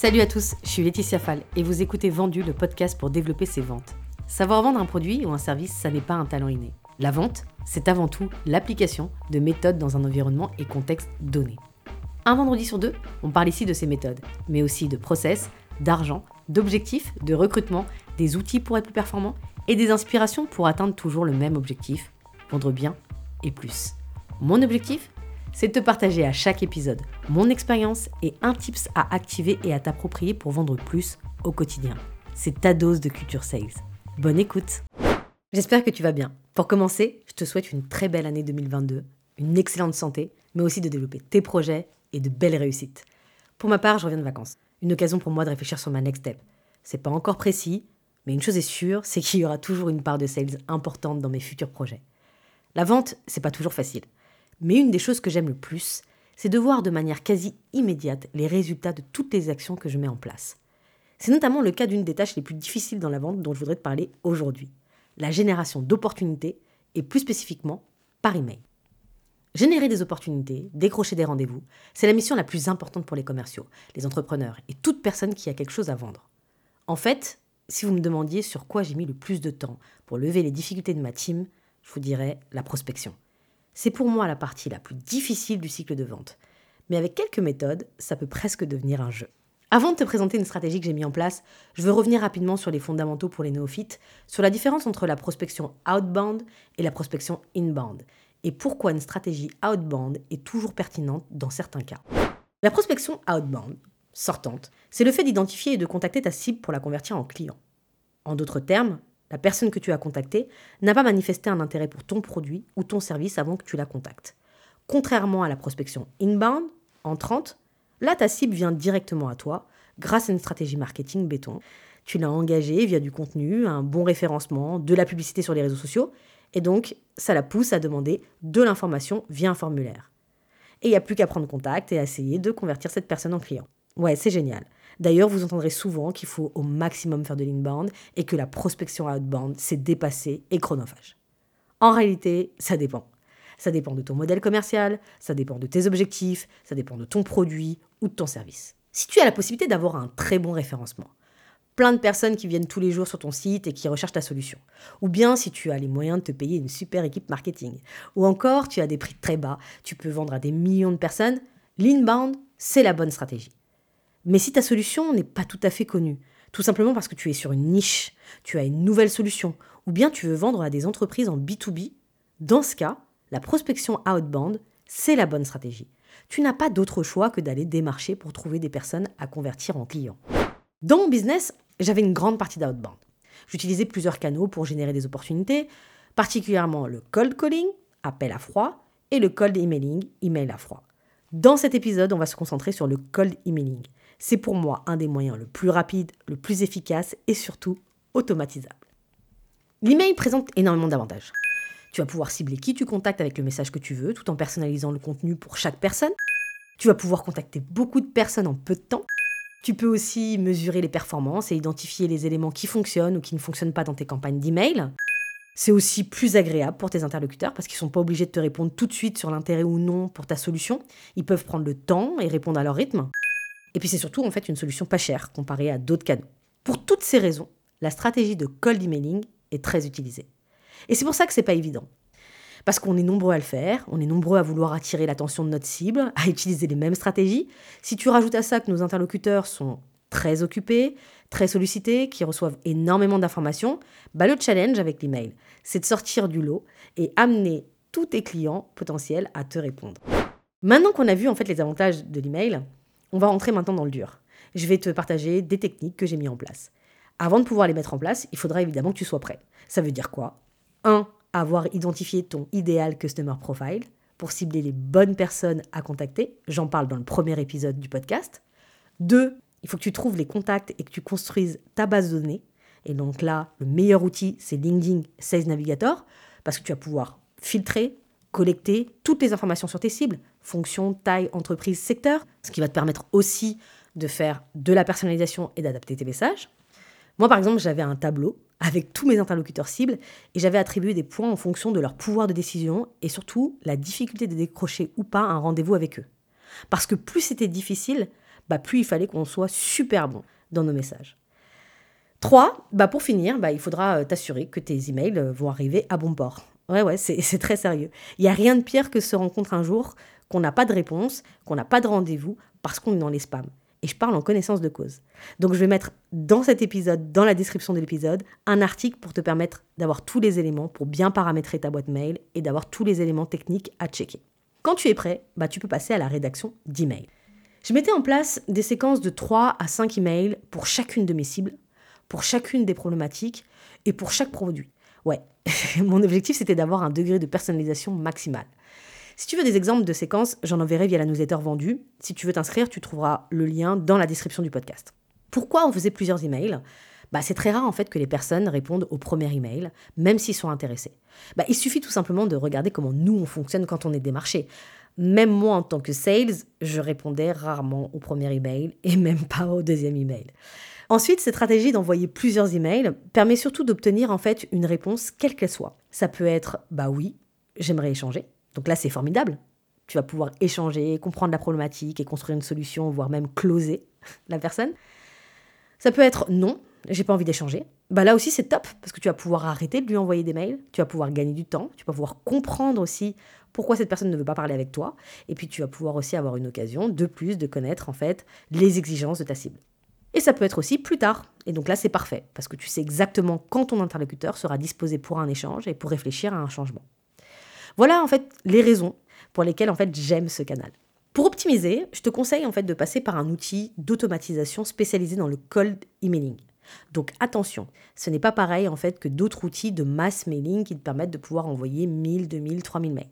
Salut à tous, je suis Laetitia Fall et vous écoutez Vendu, le podcast pour développer ses ventes. Savoir vendre un produit ou un service, ça n'est pas un talent inné. La vente, c'est avant tout l'application de méthodes dans un environnement et contexte donné. Un vendredi sur deux, on parle ici de ces méthodes, mais aussi de process, d'argent, d'objectifs, de recrutement, des outils pour être plus performant et des inspirations pour atteindre toujours le même objectif, vendre bien et plus. Mon objectif c'est de te partager à chaque épisode mon expérience et un tips à activer et à t'approprier pour vendre plus au quotidien. C'est ta dose de culture sales. Bonne écoute J'espère que tu vas bien. Pour commencer, je te souhaite une très belle année 2022, une excellente santé, mais aussi de développer tes projets et de belles réussites. Pour ma part, je reviens de vacances. Une occasion pour moi de réfléchir sur ma next step. C'est pas encore précis, mais une chose est sûre, c'est qu'il y aura toujours une part de sales importante dans mes futurs projets. La vente, c'est pas toujours facile. Mais une des choses que j'aime le plus, c'est de voir de manière quasi immédiate les résultats de toutes les actions que je mets en place. C'est notamment le cas d'une des tâches les plus difficiles dans la vente dont je voudrais te parler aujourd'hui, la génération d'opportunités et plus spécifiquement par email. Générer des opportunités, décrocher des rendez-vous, c'est la mission la plus importante pour les commerciaux, les entrepreneurs et toute personne qui a quelque chose à vendre. En fait, si vous me demandiez sur quoi j'ai mis le plus de temps pour lever les difficultés de ma team, je vous dirais la prospection. C'est pour moi la partie la plus difficile du cycle de vente. Mais avec quelques méthodes, ça peut presque devenir un jeu. Avant de te présenter une stratégie que j'ai mise en place, je veux revenir rapidement sur les fondamentaux pour les néophytes, sur la différence entre la prospection outbound et la prospection inbound, et pourquoi une stratégie outbound est toujours pertinente dans certains cas. La prospection outbound, sortante, c'est le fait d'identifier et de contacter ta cible pour la convertir en client. En d'autres termes, la personne que tu as contactée n'a pas manifesté un intérêt pour ton produit ou ton service avant que tu la contactes. Contrairement à la prospection inbound, entrante, là ta cible vient directement à toi grâce à une stratégie marketing béton. Tu l'as engagée via du contenu, un bon référencement, de la publicité sur les réseaux sociaux, et donc ça la pousse à demander de l'information via un formulaire. Et il n'y a plus qu'à prendre contact et à essayer de convertir cette personne en client. Ouais, c'est génial. D'ailleurs, vous entendrez souvent qu'il faut au maximum faire de l'inbound et que la prospection outbound, c'est dépassé et chronophage. En réalité, ça dépend. Ça dépend de ton modèle commercial, ça dépend de tes objectifs, ça dépend de ton produit ou de ton service. Si tu as la possibilité d'avoir un très bon référencement, plein de personnes qui viennent tous les jours sur ton site et qui recherchent ta solution. Ou bien si tu as les moyens de te payer une super équipe marketing. Ou encore tu as des prix très bas, tu peux vendre à des millions de personnes, l'inbound, c'est la bonne stratégie. Mais si ta solution n'est pas tout à fait connue, tout simplement parce que tu es sur une niche, tu as une nouvelle solution, ou bien tu veux vendre à des entreprises en B2B, dans ce cas, la prospection outbound, c'est la bonne stratégie. Tu n'as pas d'autre choix que d'aller démarcher pour trouver des personnes à convertir en clients. Dans mon business, j'avais une grande partie d'outbound. J'utilisais plusieurs canaux pour générer des opportunités, particulièrement le cold calling, appel à froid, et le cold emailing, email à froid. Dans cet épisode, on va se concentrer sur le cold emailing. C'est pour moi un des moyens le plus rapide, le plus efficace et surtout automatisable. L'email présente énormément d'avantages. Tu vas pouvoir cibler qui tu contactes avec le message que tu veux, tout en personnalisant le contenu pour chaque personne. Tu vas pouvoir contacter beaucoup de personnes en peu de temps. Tu peux aussi mesurer les performances et identifier les éléments qui fonctionnent ou qui ne fonctionnent pas dans tes campagnes d'email. C'est aussi plus agréable pour tes interlocuteurs parce qu'ils ne sont pas obligés de te répondre tout de suite sur l'intérêt ou non pour ta solution. Ils peuvent prendre le temps et répondre à leur rythme. Et puis c'est surtout en fait une solution pas chère comparée à d'autres canaux. Pour toutes ces raisons, la stratégie de cold emailing est très utilisée. Et c'est pour ça que c'est pas évident. Parce qu'on est nombreux à le faire, on est nombreux à vouloir attirer l'attention de notre cible, à utiliser les mêmes stratégies. Si tu rajoutes à ça que nos interlocuteurs sont très occupés, très sollicités, qui reçoivent énormément d'informations, bah le challenge avec l'email, c'est de sortir du lot et amener tous tes clients potentiels à te répondre. Maintenant qu'on a vu en fait les avantages de l'email, on va rentrer maintenant dans le dur. Je vais te partager des techniques que j'ai mis en place. Avant de pouvoir les mettre en place, il faudra évidemment que tu sois prêt. Ça veut dire quoi? 1. Avoir identifié ton idéal customer profile pour cibler les bonnes personnes à contacter. J'en parle dans le premier épisode du podcast. 2. Il faut que tu trouves les contacts et que tu construises ta base de données. Et donc là, le meilleur outil, c'est LinkedIn Sales Navigator, parce que tu vas pouvoir filtrer, collecter toutes les informations sur tes cibles, fonction, taille, entreprise, secteur, ce qui va te permettre aussi de faire de la personnalisation et d'adapter tes messages. Moi, par exemple, j'avais un tableau avec tous mes interlocuteurs cibles et j'avais attribué des points en fonction de leur pouvoir de décision et surtout la difficulté de décrocher ou pas un rendez-vous avec eux. Parce que plus c'était difficile, bah, plus il fallait qu'on soit super bon dans nos messages. 3. Bah, pour finir, bah, il faudra euh, t'assurer que tes emails euh, vont arriver à bon port. Ouais, ouais, c'est très sérieux. Il n'y a rien de pire que se rencontrer un jour qu'on n'a pas de réponse, qu'on n'a pas de rendez-vous parce qu'on est dans les spams. Et je parle en connaissance de cause. Donc je vais mettre dans cet épisode, dans la description de l'épisode, un article pour te permettre d'avoir tous les éléments pour bien paramétrer ta boîte mail et d'avoir tous les éléments techniques à checker. Quand tu es prêt, bah, tu peux passer à la rédaction d'emails. Je mettais en place des séquences de 3 à 5 emails pour chacune de mes cibles, pour chacune des problématiques et pour chaque produit. Ouais, mon objectif c'était d'avoir un degré de personnalisation maximal. Si tu veux des exemples de séquences, j'en enverrai via la newsletter vendue. Si tu veux t'inscrire, tu trouveras le lien dans la description du podcast. Pourquoi on faisait plusieurs emails? Bah, c'est très rare en fait que les personnes répondent au premier email, même s'ils sont intéressés. Bah, il suffit tout simplement de regarder comment nous on fonctionne quand on est démarché. Même moi en tant que sales, je répondais rarement au premier email et même pas au deuxième email. Ensuite, cette stratégie d'envoyer plusieurs emails permet surtout d'obtenir en fait une réponse quelle qu'elle soit. Ça peut être bah oui, j'aimerais échanger. Donc là, c'est formidable. Tu vas pouvoir échanger, comprendre la problématique et construire une solution, voire même closer la personne. Ça peut être non, j'ai pas envie d'échanger. Bah là aussi, c'est top parce que tu vas pouvoir arrêter de lui envoyer des mails, tu vas pouvoir gagner du temps, tu vas pouvoir comprendre aussi pourquoi cette personne ne veut pas parler avec toi, et puis tu vas pouvoir aussi avoir une occasion de plus de connaître en fait les exigences de ta cible. Et ça peut être aussi plus tard. Et donc là, c'est parfait, parce que tu sais exactement quand ton interlocuteur sera disposé pour un échange et pour réfléchir à un changement. Voilà en fait les raisons pour lesquelles en fait j'aime ce canal. Pour optimiser, je te conseille en fait de passer par un outil d'automatisation spécialisé dans le cold emailing. Donc attention, ce n'est pas pareil en fait que d'autres outils de mass mailing qui te permettent de pouvoir envoyer 1000, 2000, 3000 mails.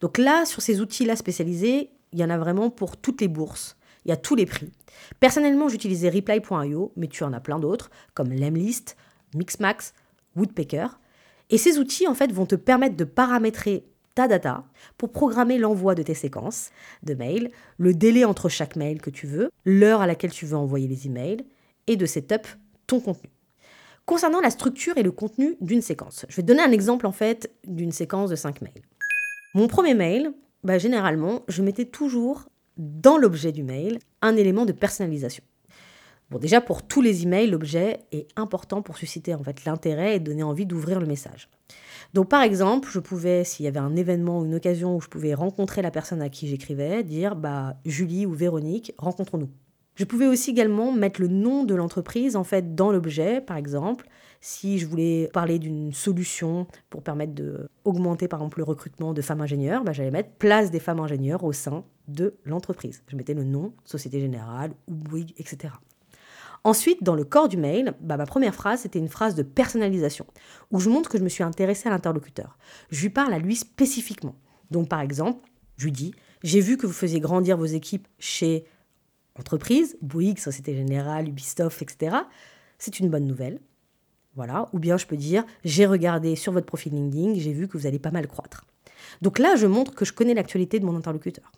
Donc là, sur ces outils-là spécialisés, il y en a vraiment pour toutes les bourses, il y a tous les prix. Personnellement, j'utilisais reply.io, mais tu en as plein d'autres, comme Lemlist, Mixmax, Woodpecker. Et ces outils, en fait, vont te permettre de paramétrer ta data pour programmer l'envoi de tes séquences de mails, le délai entre chaque mail que tu veux, l'heure à laquelle tu veux envoyer les emails, et de setup ton contenu. Concernant la structure et le contenu d'une séquence, je vais te donner un exemple en fait d'une séquence de 5 mails. Mon premier mail, bah, généralement, je mettais toujours dans l'objet du mail un élément de personnalisation. Bon, déjà pour tous les emails, l'objet est important pour susciter en fait l'intérêt et donner envie d'ouvrir le message. Donc par exemple, je pouvais, s'il y avait un événement ou une occasion où je pouvais rencontrer la personne à qui j'écrivais, dire bah Julie ou Véronique, rencontrons-nous. Je pouvais aussi également mettre le nom de l'entreprise en fait dans l'objet, par exemple, si je voulais parler d'une solution pour permettre d'augmenter par exemple le recrutement de femmes ingénieures, bah, j'allais mettre place des femmes ingénieures au sein de l'entreprise. Je mettais le nom, Société Générale ou Bouygues, etc. Ensuite, dans le corps du mail, bah, ma première phrase, c'était une phrase de personnalisation, où je montre que je me suis intéressée à l'interlocuteur. Je lui parle à lui spécifiquement. Donc, par exemple, je lui dis J'ai vu que vous faisiez grandir vos équipes chez entreprise, Bouygues, Société Générale, Ubisoft, etc. C'est une bonne nouvelle. Voilà. Ou bien je peux dire J'ai regardé sur votre profil LinkedIn, j'ai vu que vous allez pas mal croître. Donc là, je montre que je connais l'actualité de mon interlocuteur.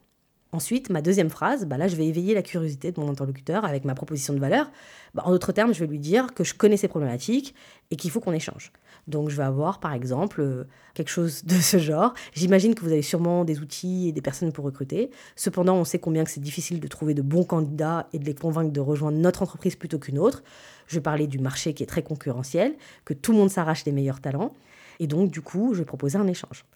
Ensuite, ma deuxième phrase, bah là, je vais éveiller la curiosité de mon interlocuteur avec ma proposition de valeur. Bah, en d'autres termes, je vais lui dire que je connais ses problématiques et qu'il faut qu'on échange. Donc, je vais avoir, par exemple, euh, quelque chose de ce genre. J'imagine que vous avez sûrement des outils et des personnes pour recruter. Cependant, on sait combien que c'est difficile de trouver de bons candidats et de les convaincre de rejoindre notre entreprise plutôt qu'une autre. Je vais parler du marché qui est très concurrentiel, que tout le monde s'arrache des meilleurs talents. Et donc, du coup, je vais proposer un échange.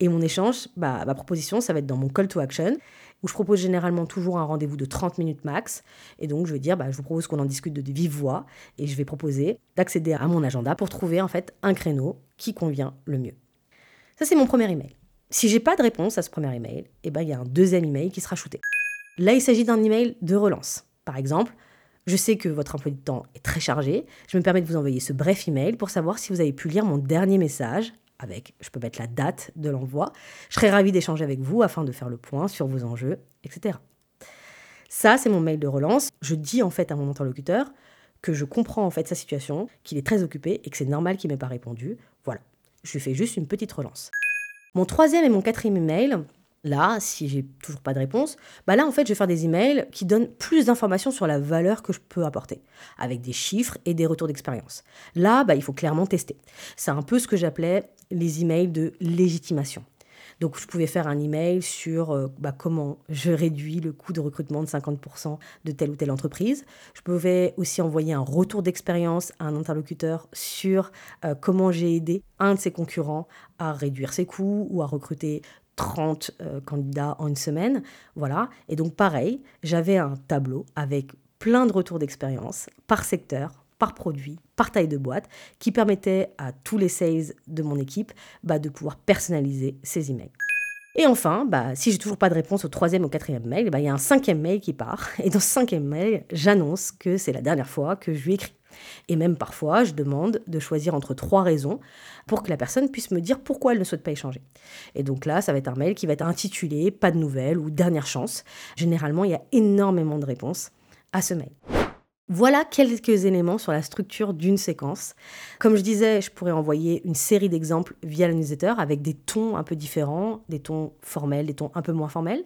Et mon échange, bah, ma proposition, ça va être dans mon call to action où je propose généralement toujours un rendez-vous de 30 minutes max. Et donc, je vais dire, bah, je vous propose qu'on en discute de vive voix et je vais proposer d'accéder à mon agenda pour trouver en fait un créneau qui convient le mieux. Ça, c'est mon premier email. Si j'ai pas de réponse à ce premier email, eh ben, il y a un deuxième email qui sera shooté. Là, il s'agit d'un email de relance. Par exemple, je sais que votre emploi du temps est très chargé. Je me permets de vous envoyer ce bref email pour savoir si vous avez pu lire mon dernier message avec, je peux mettre la date de l'envoi. Je serais ravie d'échanger avec vous afin de faire le point sur vos enjeux, etc. Ça, c'est mon mail de relance. Je dis en fait à mon interlocuteur que je comprends en fait sa situation, qu'il est très occupé et que c'est normal qu'il m'ait pas répondu. Voilà, je lui fais juste une petite relance. Mon troisième et mon quatrième email, Là, si j'ai toujours pas de réponse, bah là en fait je vais faire des emails qui donnent plus d'informations sur la valeur que je peux apporter, avec des chiffres et des retours d'expérience. Là, bah, il faut clairement tester. C'est un peu ce que j'appelais les emails de légitimation. Donc je pouvais faire un email sur euh, bah, comment je réduis le coût de recrutement de 50% de telle ou telle entreprise. Je pouvais aussi envoyer un retour d'expérience à un interlocuteur sur euh, comment j'ai aidé un de ses concurrents à réduire ses coûts ou à recruter 30 euh, candidats en une semaine. Voilà. Et donc pareil, j'avais un tableau avec plein de retours d'expérience par secteur, par produit, par taille de boîte, qui permettait à tous les sales de mon équipe bah, de pouvoir personnaliser ces emails. Et enfin, bah, si j'ai toujours pas de réponse au troisième ou quatrième mail, bah, il y a un cinquième mail qui part. Et dans ce cinquième mail, j'annonce que c'est la dernière fois que je lui écris. Et même parfois, je demande de choisir entre trois raisons pour que la personne puisse me dire pourquoi elle ne souhaite pas échanger. Et donc là, ça va être un mail qui va être intitulé Pas de nouvelles ou Dernière chance. Généralement, il y a énormément de réponses à ce mail. Voilà quelques éléments sur la structure d'une séquence. Comme je disais, je pourrais envoyer une série d'exemples via le newsletter avec des tons un peu différents, des tons formels, des tons un peu moins formels.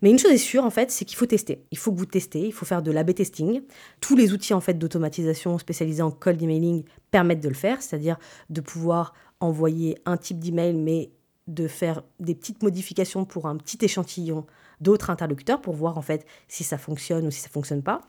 Mais une chose est sûre, en fait, c'est qu'il faut tester. Il faut que vous testez, il faut faire de l'A-B testing. Tous les outils en fait d'automatisation spécialisés en cold emailing permettent de le faire, c'est-à-dire de pouvoir envoyer un type d'email, mais de faire des petites modifications pour un petit échantillon d'autres interlocuteurs pour voir en fait si ça fonctionne ou si ça fonctionne pas.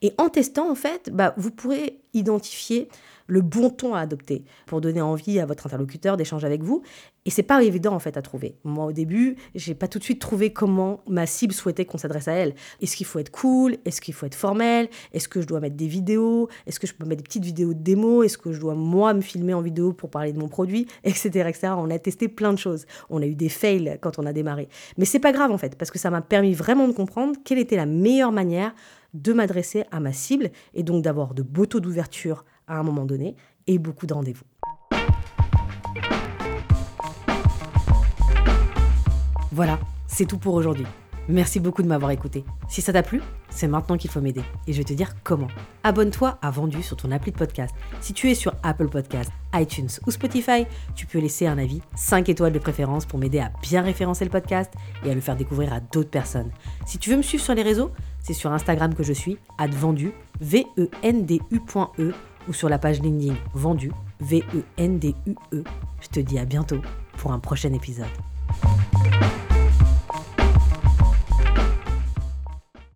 Et en testant en fait, bah, vous pourrez identifier le bon ton à adopter pour donner envie à votre interlocuteur d'échanger avec vous. Et c'est pas évident en fait à trouver. Moi au début, j'ai pas tout de suite trouvé comment ma cible souhaitait qu'on s'adresse à elle. Est-ce qu'il faut être cool? Est-ce qu'il faut être formel? Est-ce que je dois mettre des vidéos? Est-ce que je peux mettre des petites vidéos de démo? Est-ce que je dois moi me filmer en vidéo pour parler de mon produit? Etc. etc. On a testé plein de choses. On a eu des fails quand on a démarré. Mais c'est pas grave en fait, parce que ça m'a permis vraiment de comprendre quelle était la meilleure manière de m'adresser à ma cible et donc d'avoir de beaux taux d'ouverture à un moment donné et beaucoup de rendez-vous. Voilà, c'est tout pour aujourd'hui. Merci beaucoup de m'avoir écouté. Si ça t'a plu, c'est maintenant qu'il faut m'aider. Et je vais te dire comment. Abonne-toi à Vendu sur ton appli de podcast. Si tu es sur Apple Podcast, iTunes ou Spotify, tu peux laisser un avis, 5 étoiles de préférence pour m'aider à bien référencer le podcast et à le faire découvrir à d'autres personnes. Si tu veux me suivre sur les réseaux, c'est sur Instagram que je suis, V-E-N-D-U.E, ou sur la page LinkedIn Vendu, V-E-N-D-U-E. Je te dis à bientôt pour un prochain épisode.